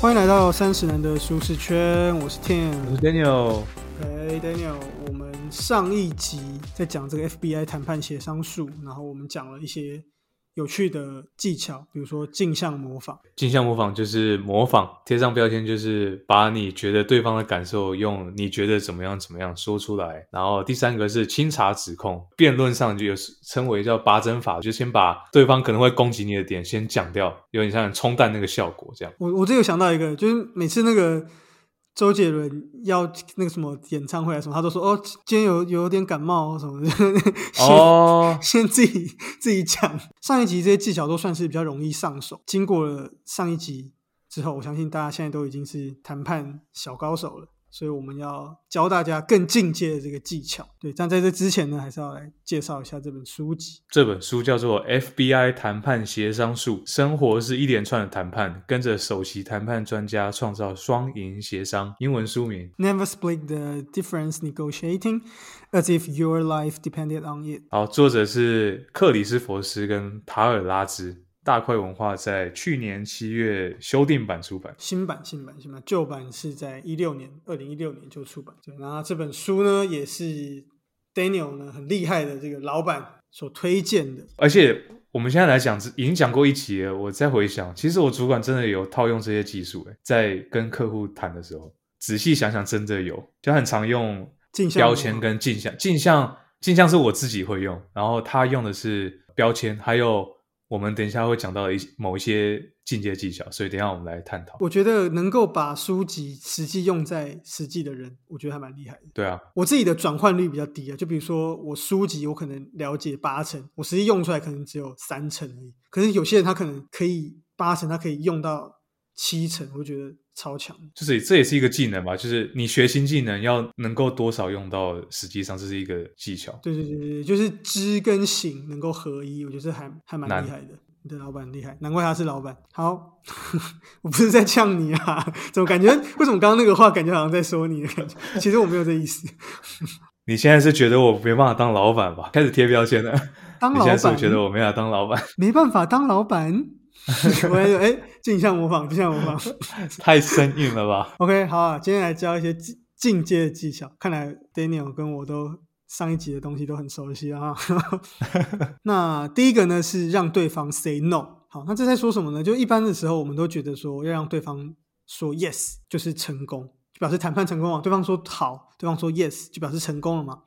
欢迎来到三十人的舒适圈，我是 Tim，我是 Daniel。哎，Daniel，我们上一集在讲这个 FBI 谈判协商术，然后我们讲了一些。有趣的技巧，比如说镜像模仿。镜像模仿就是模仿，贴上标签就是把你觉得对方的感受用你觉得怎么样怎么样说出来。然后第三个是清查指控，辩论上就有称为叫拔针法，就先把对方可能会攻击你的点先讲掉，有点像冲淡那个效果这样。我我这有想到一个，就是每次那个。周杰伦要那个什么演唱会啊什么，他都说哦，今天有有点感冒什么的，哦，先自己自己讲。上一集这些技巧都算是比较容易上手，经过了上一集之后，我相信大家现在都已经是谈判小高手了。所以我们要教大家更进阶的这个技巧，对。但在这之前呢，还是要来介绍一下这本书籍。这本书叫做《FBI 谈判协商术》，生活是一连串的谈判，跟着首席谈判专家创造双赢协商。英文书名：Never split the difference negotiating as if your life depended on it。好，作者是克里斯佛斯跟塔尔拉兹。大块文化在去年七月修订版出版，新版新版新版，旧版是在一六年，二零一六年就出版。对，然后这本书呢，也是 Daniel 呢很厉害的这个老板所推荐的。而且我们现在来讲，已经讲过一集了。我再回想，其实我主管真的有套用这些技术，在跟客户谈的时候，仔细想想，真的有，就很常用标签跟镜像。镜像镜像是我自己会用，然后他用的是标签，还有。我们等一下会讲到一某一些进阶技巧，所以等一下我们来探讨。我觉得能够把书籍实际用在实际的人，我觉得还蛮厉害的。对啊，我自己的转换率比较低啊，就比如说我书籍我可能了解八成，我实际用出来可能只有三成而已。可是有些人他可能可以八成，他可以用到七成，我觉得。超强，就是这也是一个技能吧，就是你学新技能要能够多少用到，实际上这是一个技巧。对对对对，就是知跟行能够合一，我觉得还还蛮厉害的。你的老板厉害，难怪他是老板。好，我不是在呛你啊，怎么感觉？为什么刚刚那个话感觉好像在说你的感觉？其实我没有这意思。你现在是觉得我没办法当老板吧？开始贴标签了。当老板，觉得我没法当老板，没办法当老板。我还说，哎，镜像模仿，镜像模仿，太生硬了吧？OK，好啊，今天来教一些进进阶的技巧。看来 Daniel 跟我都上一集的东西都很熟悉啊。那第一个呢是让对方 say no。好，那这在说什么呢？就一般的时候，我们都觉得说要让对方说 yes 就是成功，就表示谈判成功了。对方说好，对方说 yes 就表示成功了嘛。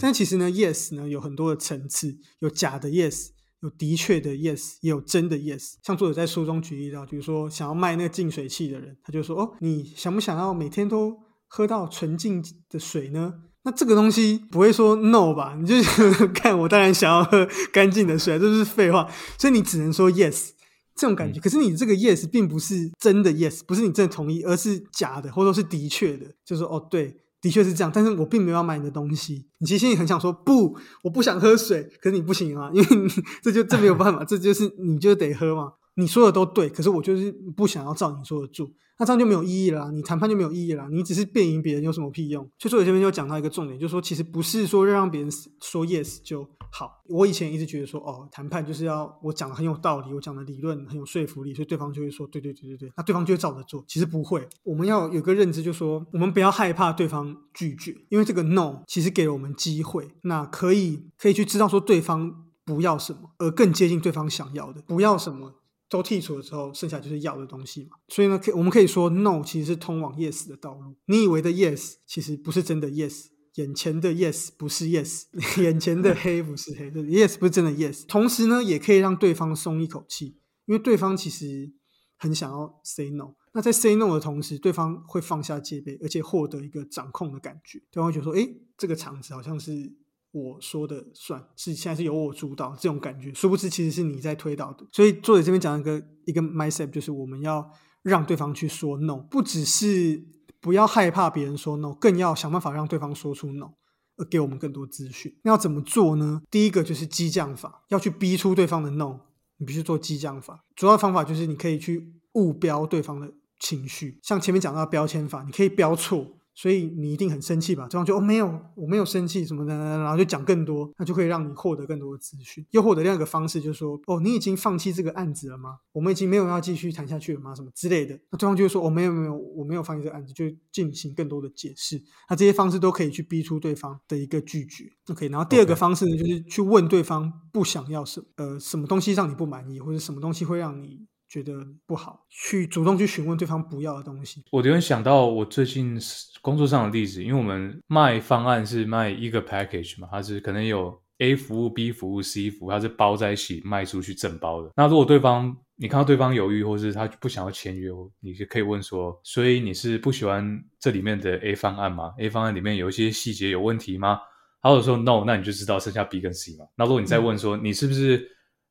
但其实呢，yes 呢有很多的层次，有假的 yes。有的确的 yes，也有真的 yes。像作者在书中举例到，比如说想要卖那个净水器的人，他就说：“哦，你想不想要每天都喝到纯净的水呢？”那这个东西不会说 no 吧？你就 看我当然想要喝干净的水，这是废话。所以你只能说 yes 这种感觉。可是你这个 yes 并不是真的 yes，不是你真的同意，而是假的，或者说是的确的，就是说哦对。的确是这样，但是我并没有要买你的东西。你其实心里很想说不，我不想喝水，可是你不行啊，因为 这就这没有办法，这就是你就得喝嘛。你说的都对，可是我就是不想要照你说的做。那这样就没有意义了，你谈判就没有意义了，你只是辩赢别人有什么屁用？所以说我这边就讲到一个重点，就是说其实不是说让别人说 yes 就好。我以前一直觉得说，哦，谈判就是要我讲的很有道理，我讲的理论很有说服力，所以对方就会说，对对对对对，那对方就会照着做。其实不会，我们要有个认知，就是说我们不要害怕对方拒绝，因为这个 no 其实给了我们机会，那可以可以去知道说对方不要什么，而更接近对方想要的，不要什么。都剔除了之后，剩下就是要的东西嘛。所以呢，可我们可以说，no 其实是通往 yes 的道路。你以为的 yes，其实不是真的 yes。眼前的 yes 不是 yes，眼前的 黑不是黑，就是 yes 不是真的 yes。同时呢，也可以让对方松一口气，因为对方其实很想要 say no。那在 say no 的同时，对方会放下戒备，而且获得一个掌控的感觉。对方会觉得说，哎，这个场子好像是。我说的算是现在是由我主导这种感觉，殊不知其实是你在推导的。所以作者这边讲一个一个 mindset，就是我们要让对方去说 no，不只是不要害怕别人说 no，更要想办法让对方说出 no，而给我们更多资讯。那要怎么做呢？第一个就是激将法，要去逼出对方的 no，你必须做激将法。主要方法就是你可以去误标对方的情绪，像前面讲到的标签法，你可以标错。所以你一定很生气吧？对方就哦没有，我没有生气什么的，然后就讲更多，那就可以让你获得更多的资讯。又获得另一个方式就是说哦，你已经放弃这个案子了吗？我们已经没有要继续谈下去了吗？什么之类的？那对方就会说哦没有没有，我没有放弃这个案子，就进行更多的解释。那这些方式都可以去逼出对方的一个拒绝。OK，然后第二个方式呢，就是去问对方不想要什呃什么东西让你不满意，或者什么东西会让你。觉得不好，去主动去询问对方不要的东西。我突然想到我最近工作上的例子，因为我们卖方案是卖一个 package 嘛，它是可能有 A 服务、B 服务、C 服务，它是包在一起卖出去整包的。那如果对方你看到对方犹豫，或是他不想要签约，你就可以问说：所以你是不喜欢这里面的 A 方案吗？A 方案里面有一些细节有问题吗？或者说 No，那你就知道剩下 B 跟 C 嘛。那如果你再问说你是不是？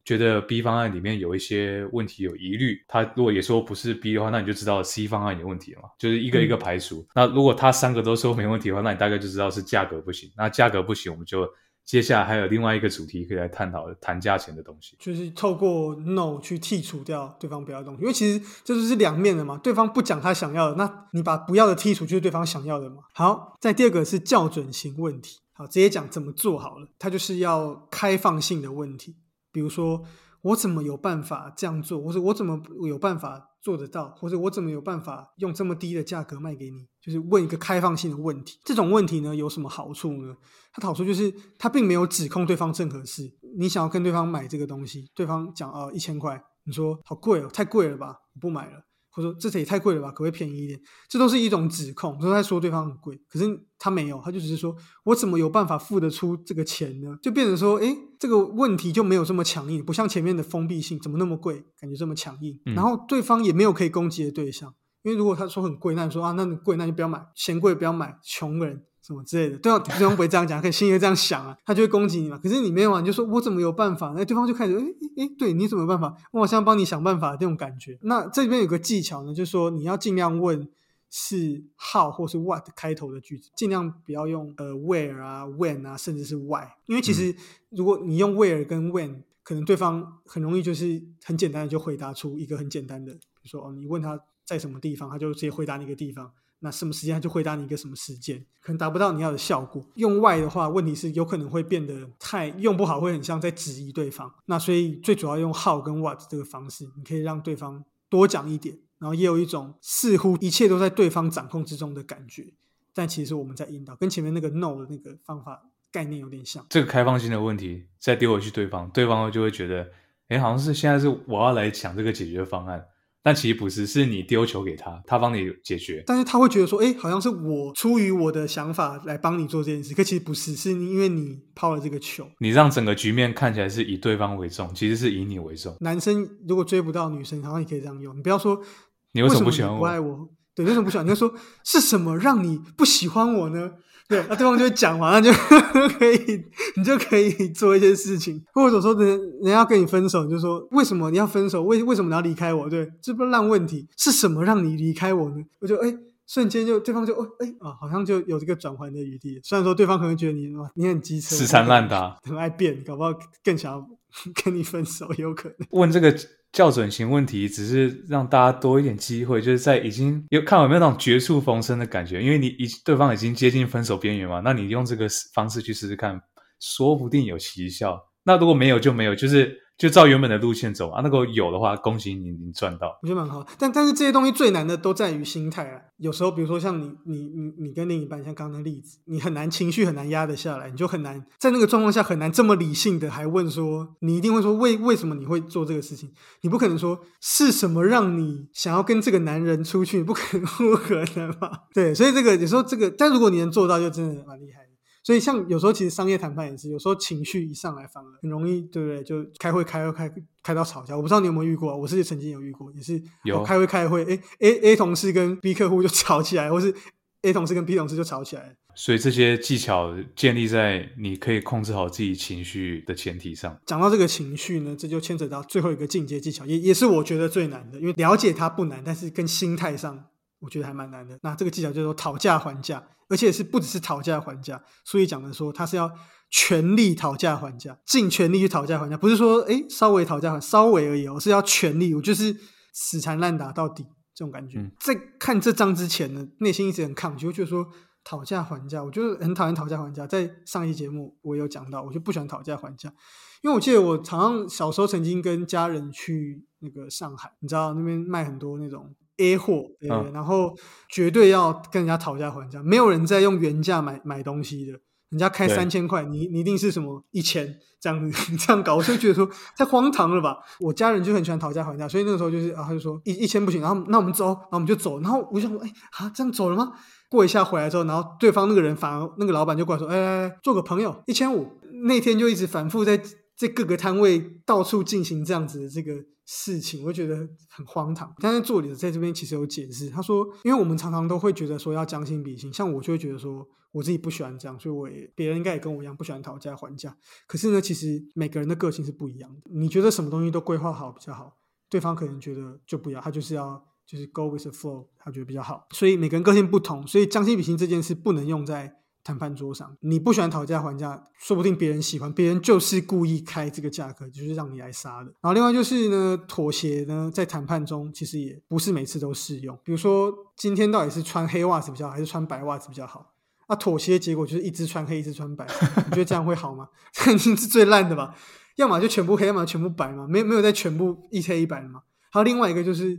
觉得 B 方案里面有一些问题有疑虑，他如果也说不是 B 的话，那你就知道 C 方案有问题了嘛，就是一个一个排除。那如果他三个都说没问题的话，那你大概就知道是价格不行。那价格不行，我们就接下来还有另外一个主题可以来探讨谈价钱的东西，就是透过 No 去剔除掉对方不要的东西，因为其实这就是两面的嘛。对方不讲他想要的，那你把不要的剔除就是对方想要的嘛。好，在第二个是校准型问题，好，直接讲怎么做好了，它就是要开放性的问题。比如说，我怎么有办法这样做？或者我怎么有办法做得到？或者我怎么有办法用这么低的价格卖给你？就是问一个开放性的问题。这种问题呢，有什么好处呢？它好处就是，它并没有指控对方任何事。你想要跟对方买这个东西，对方讲哦一千块，你说好贵哦，太贵了吧，我不买了。或者说这也太贵了吧，可不可以便宜一点？这都是一种指控，都在说对方很贵。可是他没有，他就只是说我怎么有办法付得出这个钱呢？就变成说，哎，这个问题就没有这么强硬，不像前面的封闭性，怎么那么贵，感觉这么强硬。然后对方也没有可以攻击的对象，因为如果他说很贵，那你说啊，那你贵，那就不要买，嫌贵不要买，穷人。什么之类的，对方对方不会这样讲，可以心里会这样想啊，他就会攻击你嘛。可是你没有啊，你就说我怎么有办法？那对方就开始，哎哎，对你怎么有办法？我好像帮你想办法这种感觉。那这边有个技巧呢，就是说你要尽量问是 how 或是 what 开头的句子，尽量不要用呃 where 啊 when 啊，甚至是 why，因为其实如果你用 where 跟 when，可能对方很容易就是很简单的就回答出一个很简单的，比如说哦，你问他在什么地方，他就直接回答你一个地方。那什么时间他就回答你一个什么时间，可能达不到你要的效果。用 why 的话，问题是有可能会变得太用不好，会很像在质疑对方。那所以最主要用 how 跟 what 这个方式，你可以让对方多讲一点，然后也有一种似乎一切都在对方掌控之中的感觉。但其实我们在引导，跟前面那个 no 的那个方法概念有点像。这个开放性的问题再丢回去对方，对方就会觉得，哎，好像是现在是我要来想这个解决方案。但其实不是，是你丢球给他，他帮你解决。但是他会觉得说，哎，好像是我出于我的想法来帮你做这件事，可其实不是，是因为你抛了这个球，你让整个局面看起来是以对方为重，其实是以你为重。男生如果追不到女生，好像也可以这样用，你不要说你为什么不喜欢我，不爱我，对，为什么不喜欢？你就说是什么让你不喜欢我呢？对，那对方就会讲嘛，那就 可以，你就可以做一些事情，或者说人人家要跟你分手，就说为什么你要分手？为为什么你要离开我？对，这不烂问题，是什么让你离开我呢？我就哎，瞬间就对方就哦哎啊，好像就有这个转换的余地。虽然说对方可能觉得你你很机车，死缠烂打，很爱变，搞不好更想要 跟你分手，有可能。问这个。校准型问题只是让大家多一点机会，就是在已经有看有没有那种绝处逢生的感觉，因为你已对方已经接近分手边缘嘛，那你用这个方式去试试看，说不定有奇效。那如果没有就没有，就是。就照原本的路线走啊，那个有的话，恭喜你，你赚到。我觉得蛮好，但但是这些东西最难的都在于心态啊。有时候，比如说像你，你，你，你跟另一半，像刚刚的例子，你很难情绪很难压得下来，你就很难在那个状况下很难这么理性的还问说，你一定会说为为什么你会做这个事情？你不可能说是什么让你想要跟这个男人出去？不可能，不可能吧？对，所以这个有时候这个，但如果你能做到，就真的蛮厉害。所以，像有时候其实商业谈判也是，有时候情绪一上来，反而很容易，对不对？就开会开会开开到吵架。我不知道你有没有遇过，我是曾经有遇过，也是有开会开会，哎，A A 同事跟 B 客户就吵起来，或是 A 同事跟 B 同事就吵起来。所以这些技巧建立在你可以控制好自己情绪的前提上。讲到这个情绪呢，这就牵扯到最后一个进阶技巧，也也是我觉得最难的，因为了解它不难，但是跟心态上。我觉得还蛮难的。那这个技巧叫做讨价还价，而且是不只是讨价还价。所以讲的说，他是要全力讨价还价，尽全力去讨价还价，不是说哎稍微讨价还稍微而已，我是要全力，我就是死缠烂打到底，这种感觉。在看这章之前呢，内心一直很抗拒，觉得说讨价还价，我就是很讨厌讨价还价。在上一期节目我有讲到，我就不喜欢讨价还价，因为我记得我常常小时候曾经跟家人去那个上海，你知道那边卖很多那种 A 货，对，然后绝对要跟人家讨价还价，没有人在用原价买买东西的。人家开三千块，你你一定是什么一千这样子 这样搞，我就觉得说太荒唐了吧。我家人就很喜欢讨价还价，所以那个时候就是啊，他就说一一千不行，然后那我们走，然后我们就走。然后我就想说，哎啊，这样走了吗？过一下回来之后，然后对方那个人反而那个老板就过来说，哎，做个朋友，一千五。那天就一直反复在在各个摊位到处进行这样子的这个。事情我觉得很荒唐，但是作者在这边其实有解释，他说，因为我们常常都会觉得说要将心比心，像我就会觉得说我自己不喜欢这样，所以我也别人应该也跟我一样不喜欢讨价还价。可是呢，其实每个人的个性是不一样的，你觉得什么东西都规划好比较好，对方可能觉得就不要，他就是要就是 go with the flow，他觉得比较好。所以每个人个性不同，所以将心比心这件事不能用在。谈判桌上，你不喜欢讨价还价，说不定别人喜欢，别人就是故意开这个价格，就是让你来杀的。然后另外就是呢，妥协呢，在谈判中其实也不是每次都适用。比如说今天到底是穿黑袜子比较好，还是穿白袜子比较好？那妥协的结果就是一只穿黑，一只穿白，你觉得这样会好吗？肯定是最烂的吧？要么就全部黑，要么全部白嘛，没没有在全部一黑一白的嘛。还有另外一个就是，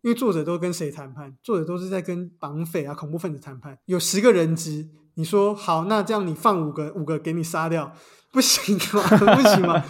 因为作者都跟谁谈判？作者都是在跟绑匪啊、恐怖分子谈判，有十个人质。你说好，那这样你放五个，五个给你杀掉，不行吗？不行吗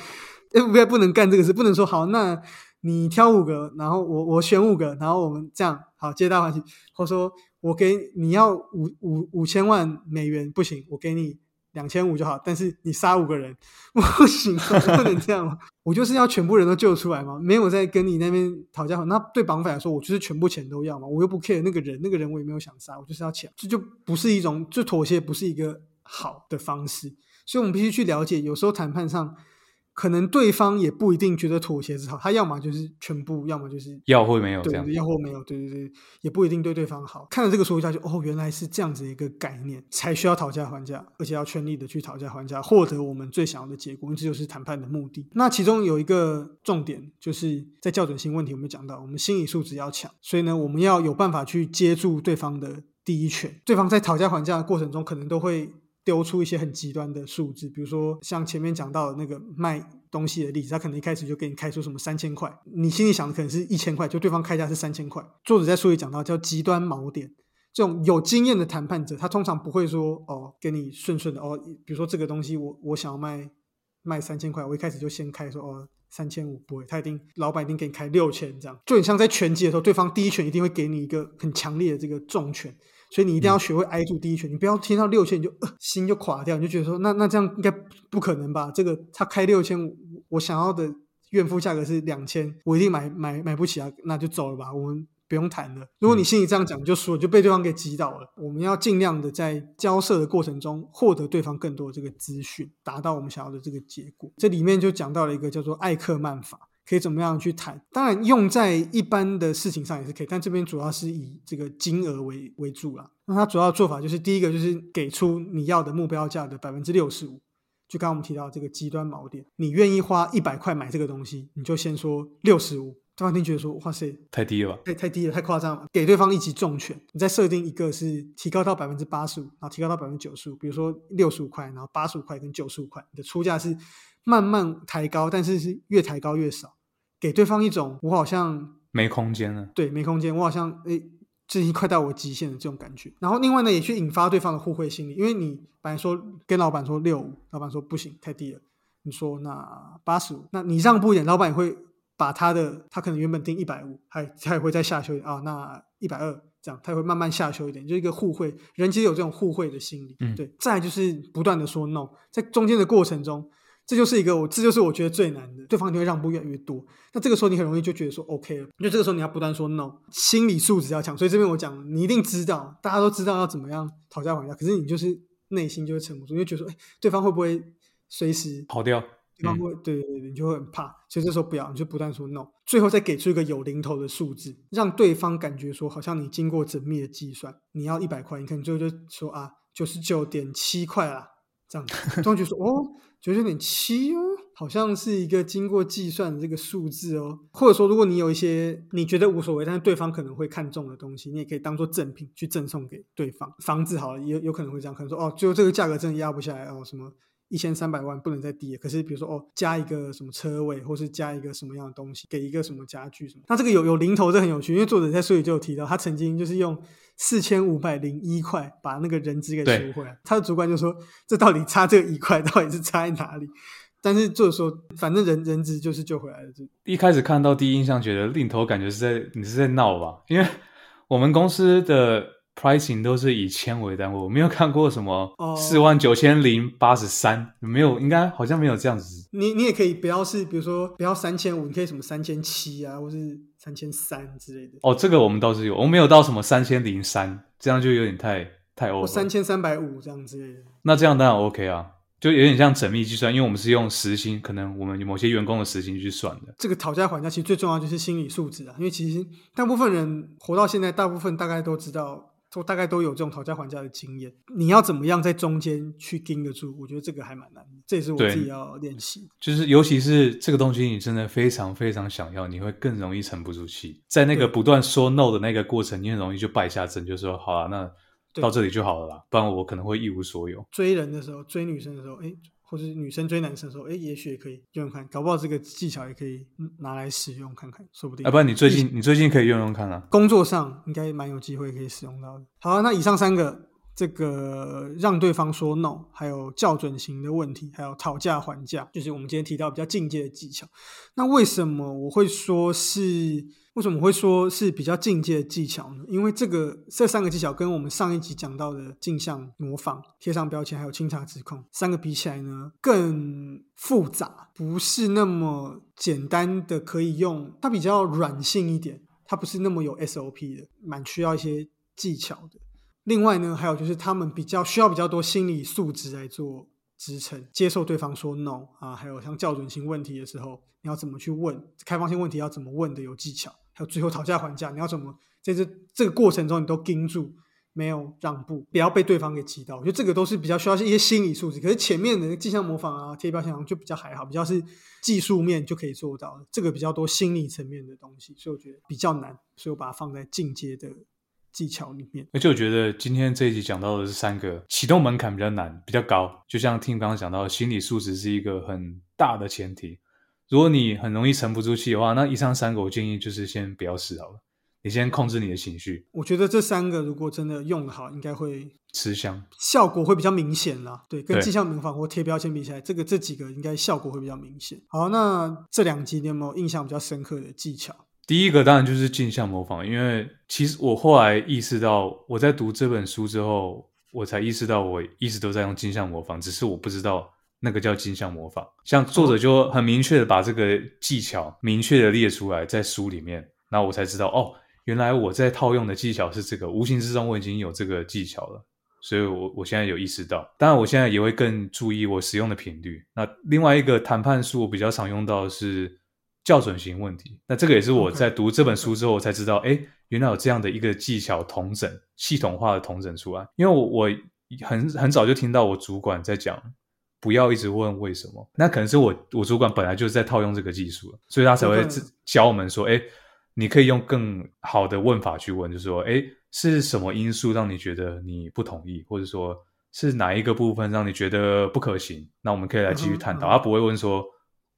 ？FBI 不能干这个事，不能说好，那你挑五个，然后我我选五个，然后我们这样好，皆大欢喜。或说我给你要五五五千万美元，不行，我给你。两千五就好，但是你杀五个人不行，不能这样吗？我就是要全部人都救出来嘛，没有在跟你那边讨价。那对绑匪来说，我就是全部钱都要嘛，我又不 care 那个人，那个人我也没有想杀，我就是要钱，这就不是一种，就妥协不是一个好的方式。所以我们必须去了解，有时候谈判上。可能对方也不一定觉得妥协是好，他要么就是全部，要么就是要或没有这样，要或没有，对对对，也不一定对对方好。看了这个说一下，就哦，原来是这样子一个概念，才需要讨价还价，而且要全力的去讨价还价，获得我们最想要的结果，这就是谈判的目的。那其中有一个重点，就是在校准性问题，我们讲到，我们心理素质要强，所以呢，我们要有办法去接住对方的第一拳。对方在讨价还价的过程中，可能都会。丢出一些很极端的数字，比如说像前面讲到的那个卖东西的例子，他可能一开始就给你开出什么三千块，你心里想的可能是一千块，就对方开价是三千块。作者在书里讲到叫极端锚点，这种有经验的谈判者，他通常不会说哦，给你顺顺的哦，比如说这个东西我我想要卖卖三千块，我一开始就先开说哦三千五不会，他一定老板一定给你开六千这样，就很像在拳击的时候，对方第一拳一定会给你一个很强烈的这个重拳。所以你一定要学会挨住第一拳，你不要听到六千你就心就垮掉，你就觉得说那那这样应该不可能吧？这个他开六千五，我想要的怨妇价格是两千，我一定买买买不起啊，那就走了吧，我们不用谈了。如果你心里这样讲，就输了，就被对方给击倒了。我们要尽量的在交涉的过程中获得对方更多的这个资讯，达到我们想要的这个结果。这里面就讲到了一个叫做艾克曼法。可以怎么样去谈？当然用在一般的事情上也是可以，但这边主要是以这个金额为为主了。那它主要做法就是第一个就是给出你要的目标价的百分之六十五。就刚刚我们提到这个极端锚点，你愿意花一百块买这个东西，你就先说六十五。对方听觉得说哇塞，太低了吧，太太低了，太夸张了。给对方一级重拳，你再设定一个是提高到百分之八十五，然后提高到百分之九十五。比如说六十五块，然后八十五块跟九十五块，你的出价是慢慢抬高，但是是越抬高越少。给对方一种我好像没空间了，对，没空间，我好像诶，这已经快到我极限的这种感觉。然后另外呢，也去引发对方的互惠心理，因为你本来说跟老板说六五，老板说不行，太低了。你说那八十五，那你让步一点，老板也会把他的他可能原本定一百五，还他也会再下修啊，那一百二这样，他也会慢慢下修一点，就一个互惠，人其实有这种互惠的心理，嗯，对。再就是不断的说 no，在中间的过程中。这就是一个我，这就是我觉得最难的，对方就会让步越来越多。那这个时候你很容易就觉得说 OK 了，因为这个时候你要不断说 no，心理素质要强。所以这边我讲，你一定知道，大家都知道要怎么样讨价还价，可是你就是内心就会沉不住，因为觉得说，哎，对方会不会随时跑掉？对方会，对对对，你就会很怕。所以这时候不要，你就不断说 no，最后再给出一个有零头的数字，让对方感觉说好像你经过缜密的计算，你要一百块，你可能最后就说啊，九十九点七块啦，这样，对方就说哦，九十九点七哦。好像是一个经过计算的这个数字哦。或者说，如果你有一些你觉得无所谓，但是对方可能会看中的东西，你也可以当做赠品去赠送给对方。房子好了，也有可能会这样，可能说哦，最后这个价格真的压不下来哦，什么？一千三百万不能再低了，可是比如说哦，加一个什么车位，或是加一个什么样的东西，给一个什么家具什么，那这个有有零头，这很有趣，因为作者在书里就有提到，他曾经就是用四千五百零一块把那个人质给赎回来，他的主管就说这到底差这一块到底是差在哪里？但是作者说反正人人质就是救回来了。就一开始看到第一印象觉得零头感觉是在你是在闹吧？因为我们公司的。Pricing 都是以千为单位，我没有看过什么四万九千零八十三，没有，应该好像没有这样子。你你也可以不要是，比如说不要三千五，你可以什么三千七啊，或是三千三之类的。哦，这个我们倒是有，我们没有到什么三千零三，这样就有点太太 over。三千三百五这样之类的。那这样当然 OK 啊，就有点像缜密计算，因为我们是用时薪，可能我们某些员工的时薪去算的。这个讨价还价其实最重要就是心理素质啊，因为其实大部分人活到现在，大部分大概都知道。都大概都有这种讨价还价的经验，你要怎么样在中间去盯得住？我觉得这个还蛮难的，这也是我自己要练习。就是尤其是这个东西，你真的非常非常想要，你会更容易沉不住气。在那个不断说 no 的那个过程，你很容易就败下阵，就说好了，那到这里就好了啦，不然我可能会一无所有。追人的时候，追女生的时候，哎。或者女生追男生的时候，哎，也许也可以用用看，搞不好这个技巧也可以拿来使用看看，说不定。啊不然你最近你最近可以用用看啊，工作上应该蛮有机会可以使用到的。好，那以上三个，这个让对方说 no，还有校准型的问题，还有讨价还价，就是我们今天提到比较进阶的技巧。那为什么我会说是？为什么会说是比较进阶的技巧呢？因为这个这三个技巧跟我们上一集讲到的镜像模仿、贴上标签还有清查指控三个比起来呢，更复杂，不是那么简单的可以用。它比较软性一点，它不是那么有 SOP 的，蛮需要一些技巧的。另外呢，还有就是他们比较需要比较多心理素质来做支撑，接受对方说 no 啊，还有像校准性问题的时候，你要怎么去问？开放性问题要怎么问的有技巧。还有最后讨价还价，你要怎么在这这个过程中你都盯住，没有让步，不要被对方给击到。我觉得这个都是比较需要一些心理素质。可是前面的镜像模仿啊、贴标签就比较还好，比较是技术面就可以做到的。这个比较多心理层面的东西，所以我觉得比较难，所以我把它放在进阶的技巧里面。而且我觉得今天这一集讲到的是三个启动门槛比较难、比较高，就像听刚刚讲到，心理素质是一个很大的前提。如果你很容易沉不住气的话，那以上三个我建议就是先不要试好了。你先控制你的情绪。我觉得这三个如果真的用的好，应该会吃香，效果会比较明显啦。对，跟迹象模仿或贴标签比起来，这个这几个应该效果会比较明显。好，那这两集你有没有印象比较深刻的技巧？第一个当然就是镜像模仿，因为其实我后来意识到，我在读这本书之后，我才意识到我一直都在用镜像模仿，只是我不知道。那个叫镜像模仿，像作者就很明确的把这个技巧明确的列出来在书里面，那我才知道哦，原来我在套用的技巧是这个，无形之中我已经有这个技巧了，所以我我现在有意识到，当然我现在也会更注意我使用的频率。那另外一个谈判书我比较常用到的是校准型问题，那这个也是我在读这本书之后我才知道，哎，原来有这样的一个技巧同整系统化的同整出来，因为我我很很早就听到我主管在讲。不要一直问为什么，那可能是我我主管本来就是在套用这个技术所以他才会教我们说，哎，你可以用更好的问法去问，就是说，哎，是什么因素让你觉得你不同意，或者说是哪一个部分让你觉得不可行？那我们可以来继续探讨。他不会问说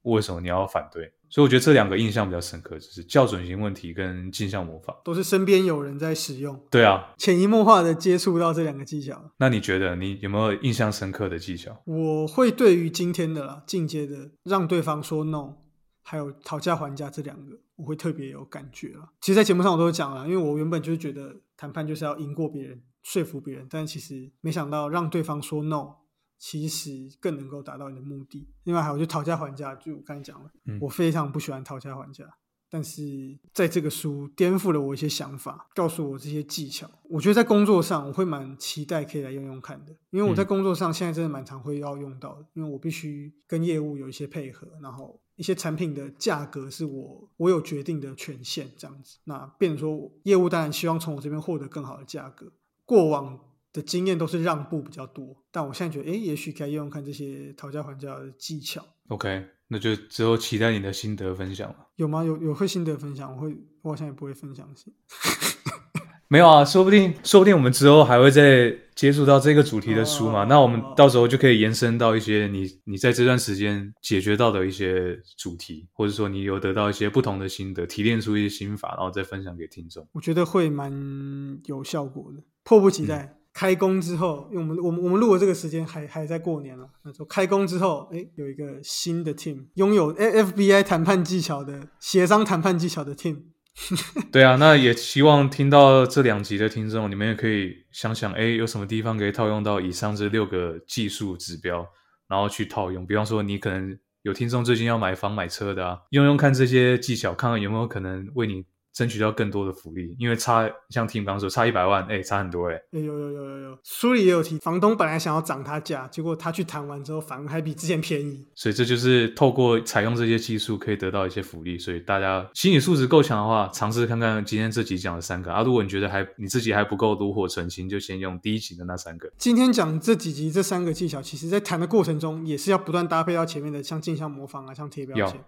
为什么你要反对。所以我觉得这两个印象比较深刻，就是校准型问题跟镜像模仿，都是身边有人在使用。对啊，潜移默化的接触到这两个技巧。那你觉得你有没有印象深刻的技巧？我会对于今天的啦，进阶的让对方说 no，还有讨价还价这两个，我会特别有感觉了。其实，在节目上我都有讲了，因为我原本就是觉得谈判就是要赢过别人，说服别人，但其实没想到让对方说 no。其实更能够达到你的目的。另外还有就讨价还价，就我刚才讲了，我非常不喜欢讨价还价。但是在这个书颠覆了我一些想法，告诉我这些技巧。我觉得在工作上我会蛮期待可以来用用看的，因为我在工作上现在真的蛮常会要用到的。因为我必须跟业务有一些配合，然后一些产品的价格是我我有决定的权限，这样子。那变成说业务当然希望从我这边获得更好的价格。过往。的经验都是让步比较多，但我现在觉得，哎，也许可以用用看这些讨价还价的技巧。OK，那就之后期待你的心得分享了。有吗？有有会心得分享？我会，我好像也不会分享些。没有啊，说不定说不定我们之后还会再接触到这个主题的书嘛。那我们到时候就可以延伸到一些你你在这段时间解决到的一些主题，或者说你有得到一些不同的心得，提炼出一些心法，然后再分享给听众。我觉得会蛮有效果的，迫不及待。开工之后，因为我们我们我们录的这个时间还还在过年了，那就开工之后，哎，有一个新的 team，拥有 FBI 谈判技巧的协商谈判技巧的 team。对啊，那也希望听到这两集的听众，你们也可以想想，哎，有什么地方可以套用到以上这六个技术指标，然后去套用。比方说，你可能有听众最近要买房买车的啊，用用看这些技巧，看看有没有可能为你。争取到更多的福利，因为差像听刚说差一百万，哎，差很多哎。有有有有有，书里也有提，房东本来想要涨他价，结果他去谈完之后，反而还比之前便宜。所以这就是透过采用这些技术，可以得到一些福利。所以大家心理素质够强的话，尝试看看今天这集讲的三个啊。如果你觉得还你自己还不够炉火纯青，就先用第一集的那三个。今天讲这几集这三个技巧，其实在谈的过程中，也是要不断搭配到前面的，像镜像模仿啊，像贴标签。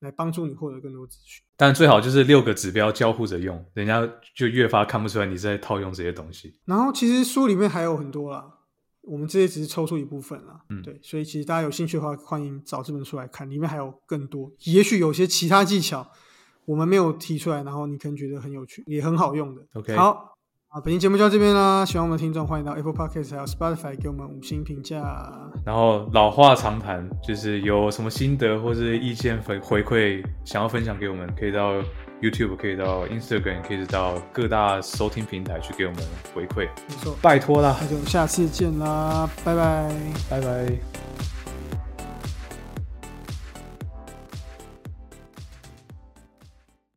来帮助你获得更多资讯，但最好就是六个指标交互着用，人家就越发看不出来你在套用这些东西。然后其实书里面还有很多啦，我们这些只是抽出一部分啦。嗯，对，所以其实大家有兴趣的话，欢迎找这本书来看，里面还有更多，也许有些其他技巧我们没有提出来，然后你可能觉得很有趣，也很好用的。OK，好。好，本期节目就到这边啦！喜欢我们的听众，欢迎到 Apple Podcast 还有 Spotify 给我们五星评价。然后老话常谈，就是有什么心得或是意见回回馈，想要分享给我们，可以到 YouTube，可以到 Instagram，可以到各大收听平台去给我们回馈。没错，拜托啦！那就下次见啦，拜拜，拜拜。